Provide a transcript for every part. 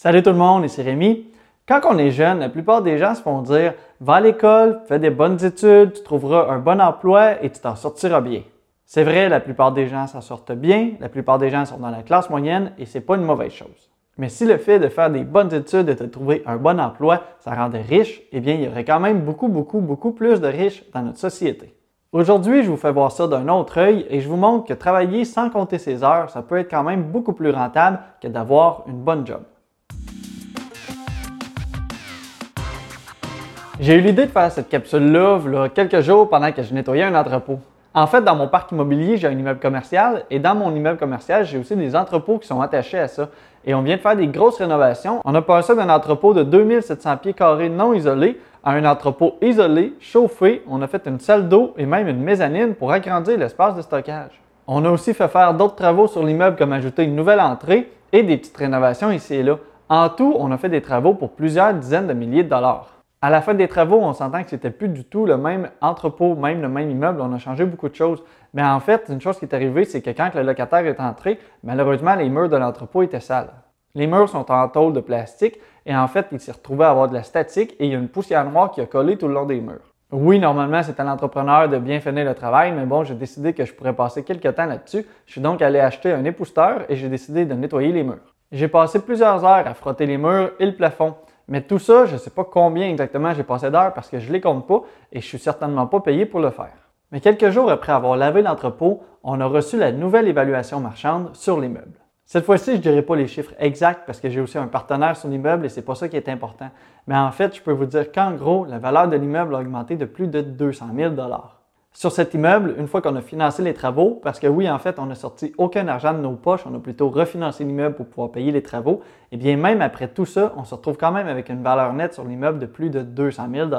Salut tout le monde, ici Rémi. Quand on est jeune, la plupart des gens se font dire Va à l'école, fais des bonnes études, tu trouveras un bon emploi et tu t'en sortiras bien. C'est vrai, la plupart des gens s'en sortent bien, la plupart des gens sont dans la classe moyenne et c'est pas une mauvaise chose. Mais si le fait de faire des bonnes études et de trouver un bon emploi, ça rendait riche, eh bien, il y aurait quand même beaucoup, beaucoup, beaucoup plus de riches dans notre société. Aujourd'hui, je vous fais voir ça d'un autre œil et je vous montre que travailler sans compter ses heures, ça peut être quand même beaucoup plus rentable que d'avoir une bonne job. J'ai eu l'idée de faire cette capsule-là il quelques jours pendant que je nettoyais un entrepôt. En fait, dans mon parc immobilier, j'ai un immeuble commercial et dans mon immeuble commercial, j'ai aussi des entrepôts qui sont attachés à ça. Et on vient de faire des grosses rénovations. On a passé d'un entrepôt de 2700 pieds carrés non isolé à un entrepôt isolé, chauffé. On a fait une salle d'eau et même une mezzanine pour agrandir l'espace de stockage. On a aussi fait faire d'autres travaux sur l'immeuble comme ajouter une nouvelle entrée et des petites rénovations ici et là. En tout, on a fait des travaux pour plusieurs dizaines de milliers de dollars. À la fin des travaux, on s'entend que c'était plus du tout le même entrepôt, même le même immeuble. On a changé beaucoup de choses. Mais en fait, une chose qui est arrivée, c'est que quand le locataire est entré, malheureusement, les murs de l'entrepôt étaient sales. Les murs sont en tôle de plastique et en fait, il s'est retrouvé à avoir de la statique et il y a une poussière noire qui a collé tout le long des murs. Oui, normalement, c'est à l'entrepreneur de bien finir le travail, mais bon, j'ai décidé que je pourrais passer quelques temps là-dessus. Je suis donc allé acheter un épousseteur et j'ai décidé de nettoyer les murs. J'ai passé plusieurs heures à frotter les murs et le plafond. Mais tout ça, je ne sais pas combien exactement j'ai passé d'heures parce que je ne les compte pas et je suis certainement pas payé pour le faire. Mais quelques jours après avoir lavé l'entrepôt, on a reçu la nouvelle évaluation marchande sur l'immeuble. Cette fois-ci, je ne dirai pas les chiffres exacts parce que j'ai aussi un partenaire sur l'immeuble et c'est pas ça qui est important. Mais en fait, je peux vous dire qu'en gros, la valeur de l'immeuble a augmenté de plus de 200 000 sur cet immeuble, une fois qu'on a financé les travaux, parce que oui, en fait, on n'a sorti aucun argent de nos poches, on a plutôt refinancé l'immeuble pour pouvoir payer les travaux, et eh bien même après tout ça, on se retrouve quand même avec une valeur nette sur l'immeuble de plus de 200 000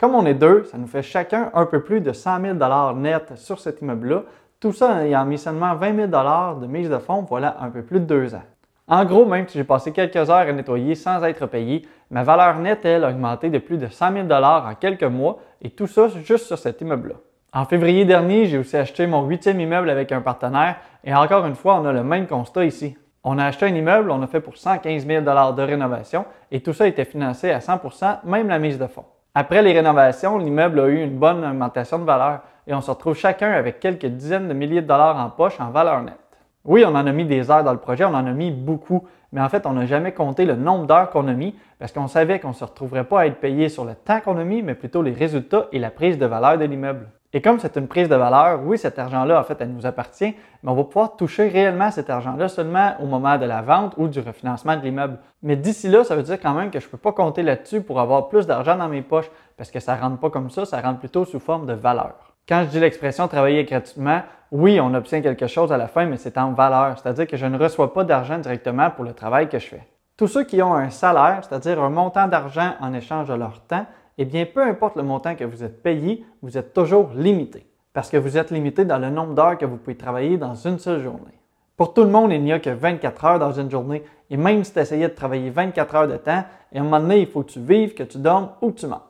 Comme on est deux, ça nous fait chacun un peu plus de 100 000 net sur cet immeuble-là. Tout ça ayant mis seulement 20 000 de mise de fonds, voilà un peu plus de deux ans. En gros, même si j'ai passé quelques heures à nettoyer sans être payé, ma valeur nette, elle, a augmenté de plus de 100 000 en quelques mois, et tout ça juste sur cet immeuble-là. En février dernier, j'ai aussi acheté mon huitième immeuble avec un partenaire et encore une fois, on a le même constat ici. On a acheté un immeuble, on a fait pour 115 000 de rénovation et tout ça été financé à 100% même la mise de fonds. Après les rénovations, l'immeuble a eu une bonne augmentation de valeur et on se retrouve chacun avec quelques dizaines de milliers de dollars en poche en valeur nette. Oui, on en a mis des heures dans le projet, on en a mis beaucoup, mais en fait, on n'a jamais compté le nombre d'heures qu'on a mis parce qu'on savait qu'on ne se retrouverait pas à être payé sur le temps qu'on a mis, mais plutôt les résultats et la prise de valeur de l'immeuble. Et comme c'est une prise de valeur, oui, cet argent-là, en fait, elle nous appartient, mais on va pouvoir toucher réellement cet argent-là seulement au moment de la vente ou du refinancement de l'immeuble. Mais d'ici là, ça veut dire quand même que je ne peux pas compter là-dessus pour avoir plus d'argent dans mes poches, parce que ça ne rentre pas comme ça, ça rentre plutôt sous forme de valeur. Quand je dis l'expression travailler gratuitement, oui, on obtient quelque chose à la fin, mais c'est en valeur, c'est-à-dire que je ne reçois pas d'argent directement pour le travail que je fais. Tous ceux qui ont un salaire, c'est-à-dire un montant d'argent en échange de leur temps, eh bien, peu importe le montant que vous êtes payé, vous êtes toujours limité. Parce que vous êtes limité dans le nombre d'heures que vous pouvez travailler dans une seule journée. Pour tout le monde, il n'y a que 24 heures dans une journée. Et même si tu essayais de travailler 24 heures de temps, à un moment donné, il faut que tu vives, que tu dormes ou que tu manges.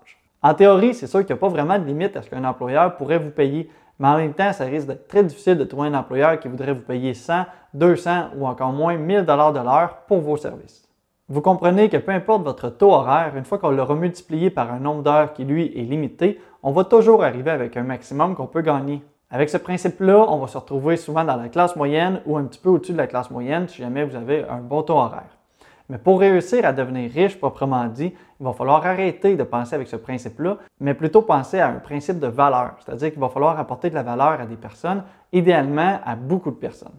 En théorie, c'est sûr qu'il n'y a pas vraiment de limite à ce qu'un employeur pourrait vous payer. Mais en même temps, ça risque d'être très difficile de trouver un employeur qui voudrait vous payer 100, 200 ou encore moins 1000 dollars de l'heure pour vos services. Vous comprenez que peu importe votre taux horaire, une fois qu'on l'aura multiplié par un nombre d'heures qui, lui, est limité, on va toujours arriver avec un maximum qu'on peut gagner. Avec ce principe-là, on va se retrouver souvent dans la classe moyenne ou un petit peu au-dessus de la classe moyenne si jamais vous avez un bon taux horaire. Mais pour réussir à devenir riche proprement dit, il va falloir arrêter de penser avec ce principe-là, mais plutôt penser à un principe de valeur, c'est-à-dire qu'il va falloir apporter de la valeur à des personnes, idéalement à beaucoup de personnes.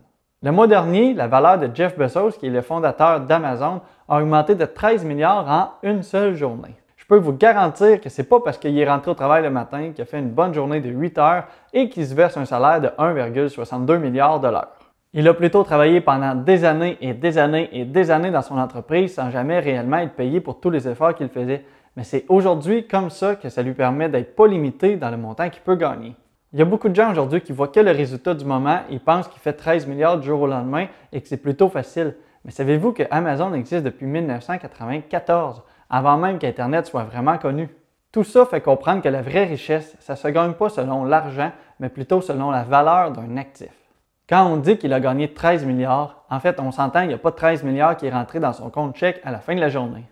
Le mois dernier, la valeur de Jeff Bezos, qui est le fondateur d'Amazon, a augmenté de 13 milliards en une seule journée. Je peux vous garantir que ce n'est pas parce qu'il est rentré au travail le matin, qu'il a fait une bonne journée de 8 heures et qu'il se verse un salaire de 1,62 milliard de l'heure. Il a plutôt travaillé pendant des années et des années et des années dans son entreprise sans jamais réellement être payé pour tous les efforts qu'il faisait. Mais c'est aujourd'hui comme ça que ça lui permet d'être pas limité dans le montant qu'il peut gagner. Il y a beaucoup de gens aujourd'hui qui voient que le résultat du moment et pensent qu'il fait 13 milliards du jour au lendemain et que c'est plutôt facile. Mais savez-vous que Amazon existe depuis 1994, avant même qu'Internet soit vraiment connu? Tout ça fait comprendre que la vraie richesse, ça ne se gagne pas selon l'argent, mais plutôt selon la valeur d'un actif. Quand on dit qu'il a gagné 13 milliards, en fait, on s'entend qu'il n'y a pas 13 milliards qui est rentré dans son compte chèque à la fin de la journée.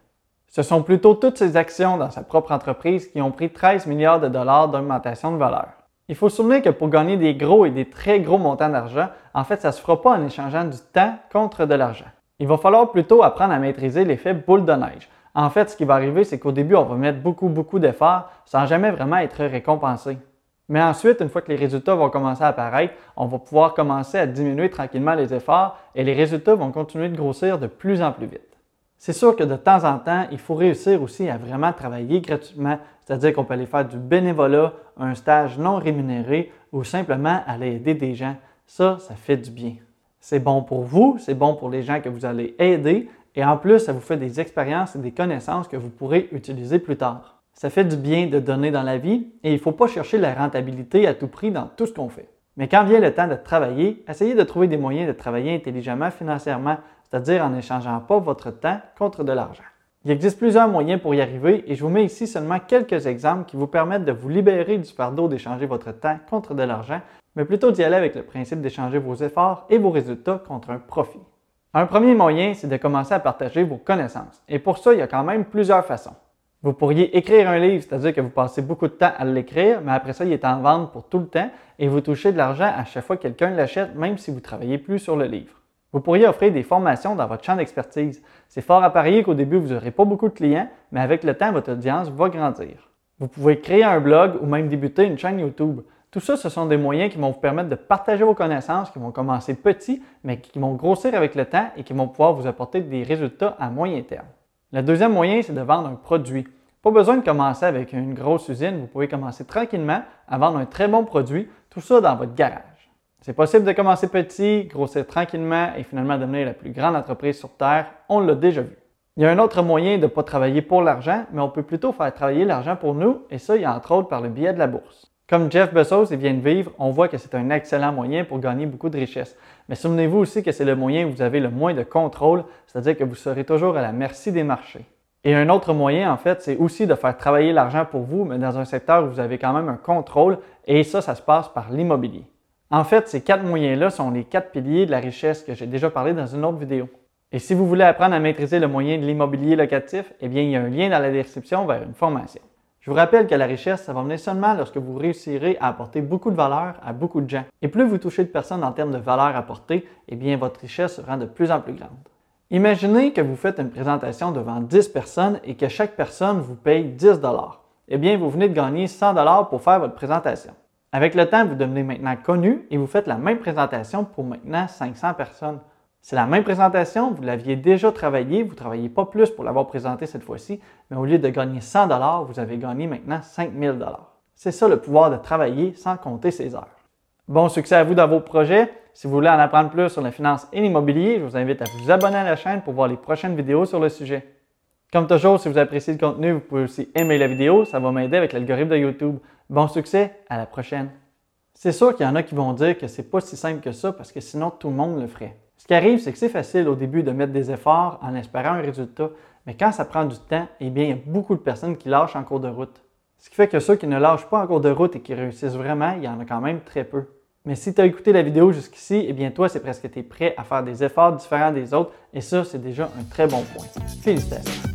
Ce sont plutôt toutes ses actions dans sa propre entreprise qui ont pris 13 milliards de dollars d'augmentation de valeur. Il faut souligner que pour gagner des gros et des très gros montants d'argent, en fait, ça ne se fera pas en échangeant du temps contre de l'argent. Il va falloir plutôt apprendre à maîtriser l'effet boule de neige. En fait, ce qui va arriver, c'est qu'au début, on va mettre beaucoup, beaucoup d'efforts sans jamais vraiment être récompensé. Mais ensuite, une fois que les résultats vont commencer à apparaître, on va pouvoir commencer à diminuer tranquillement les efforts et les résultats vont continuer de grossir de plus en plus vite. C'est sûr que de temps en temps, il faut réussir aussi à vraiment travailler gratuitement, c'est-à-dire qu'on peut aller faire du bénévolat, un stage non rémunéré ou simplement aller aider des gens. Ça, ça fait du bien. C'est bon pour vous, c'est bon pour les gens que vous allez aider et en plus, ça vous fait des expériences et des connaissances que vous pourrez utiliser plus tard. Ça fait du bien de donner dans la vie et il ne faut pas chercher la rentabilité à tout prix dans tout ce qu'on fait. Mais quand vient le temps de travailler, essayez de trouver des moyens de travailler intelligemment financièrement, c'est-à-dire en n'échangeant pas votre temps contre de l'argent. Il existe plusieurs moyens pour y arriver et je vous mets ici seulement quelques exemples qui vous permettent de vous libérer du fardeau d'échanger votre temps contre de l'argent, mais plutôt d'y aller avec le principe d'échanger vos efforts et vos résultats contre un profit. Un premier moyen, c'est de commencer à partager vos connaissances. Et pour ça, il y a quand même plusieurs façons. Vous pourriez écrire un livre, c'est-à-dire que vous passez beaucoup de temps à l'écrire, mais après ça, il est en vente pour tout le temps et vous touchez de l'argent à chaque fois que quelqu'un l'achète, même si vous travaillez plus sur le livre. Vous pourriez offrir des formations dans votre champ d'expertise. C'est fort à parier qu'au début, vous n'aurez pas beaucoup de clients, mais avec le temps, votre audience va grandir. Vous pouvez créer un blog ou même débuter une chaîne YouTube. Tout ça, ce sont des moyens qui vont vous permettre de partager vos connaissances, qui vont commencer petits, mais qui vont grossir avec le temps et qui vont pouvoir vous apporter des résultats à moyen terme. Le deuxième moyen, c'est de vendre un produit. Pas besoin de commencer avec une grosse usine, vous pouvez commencer tranquillement à vendre un très bon produit, tout ça dans votre garage. C'est possible de commencer petit, grossir tranquillement et finalement devenir la plus grande entreprise sur Terre, on l'a déjà vu. Il y a un autre moyen de ne pas travailler pour l'argent, mais on peut plutôt faire travailler l'argent pour nous, et ça, il y a entre autres par le biais de la bourse. Comme Jeff Bezos vient de vivre, on voit que c'est un excellent moyen pour gagner beaucoup de richesse. Mais souvenez-vous aussi que c'est le moyen où vous avez le moins de contrôle, c'est-à-dire que vous serez toujours à la merci des marchés. Et un autre moyen, en fait, c'est aussi de faire travailler l'argent pour vous, mais dans un secteur où vous avez quand même un contrôle, et ça, ça se passe par l'immobilier. En fait, ces quatre moyens-là sont les quatre piliers de la richesse que j'ai déjà parlé dans une autre vidéo. Et si vous voulez apprendre à maîtriser le moyen de l'immobilier locatif, eh bien, il y a un lien dans la description vers une formation. Je vous rappelle que la richesse, ça va venir seulement lorsque vous réussirez à apporter beaucoup de valeur à beaucoup de gens. Et plus vous touchez de personnes en termes de valeur apportée, eh bien, votre richesse sera de plus en plus grande. Imaginez que vous faites une présentation devant 10 personnes et que chaque personne vous paye 10 Eh bien, vous venez de gagner 100 pour faire votre présentation. Avec le temps, vous devenez maintenant connu et vous faites la même présentation pour maintenant 500 personnes. C'est la même présentation, vous l'aviez déjà travaillé, vous ne travaillez pas plus pour l'avoir présenté cette fois-ci, mais au lieu de gagner 100 vous avez gagné maintenant 5000 C'est ça le pouvoir de travailler sans compter ses heures. Bon succès à vous dans vos projets. Si vous voulez en apprendre plus sur la finance et l'immobilier, je vous invite à vous abonner à la chaîne pour voir les prochaines vidéos sur le sujet. Comme toujours, si vous appréciez le contenu, vous pouvez aussi aimer la vidéo, ça va m'aider avec l'algorithme de YouTube. Bon succès, à la prochaine. C'est sûr qu'il y en a qui vont dire que c'est pas si simple que ça parce que sinon tout le monde le ferait. Ce qui arrive, c'est que c'est facile au début de mettre des efforts en espérant un résultat, mais quand ça prend du temps, eh bien, il y a beaucoup de personnes qui lâchent en cours de route. Ce qui fait que ceux qui ne lâchent pas en cours de route et qui réussissent vraiment, il y en a quand même très peu. Mais si tu as écouté la vidéo jusqu'ici, eh bien toi, c'est presque que tu es prêt à faire des efforts différents des autres et ça, c'est déjà un très bon point. Félicitations.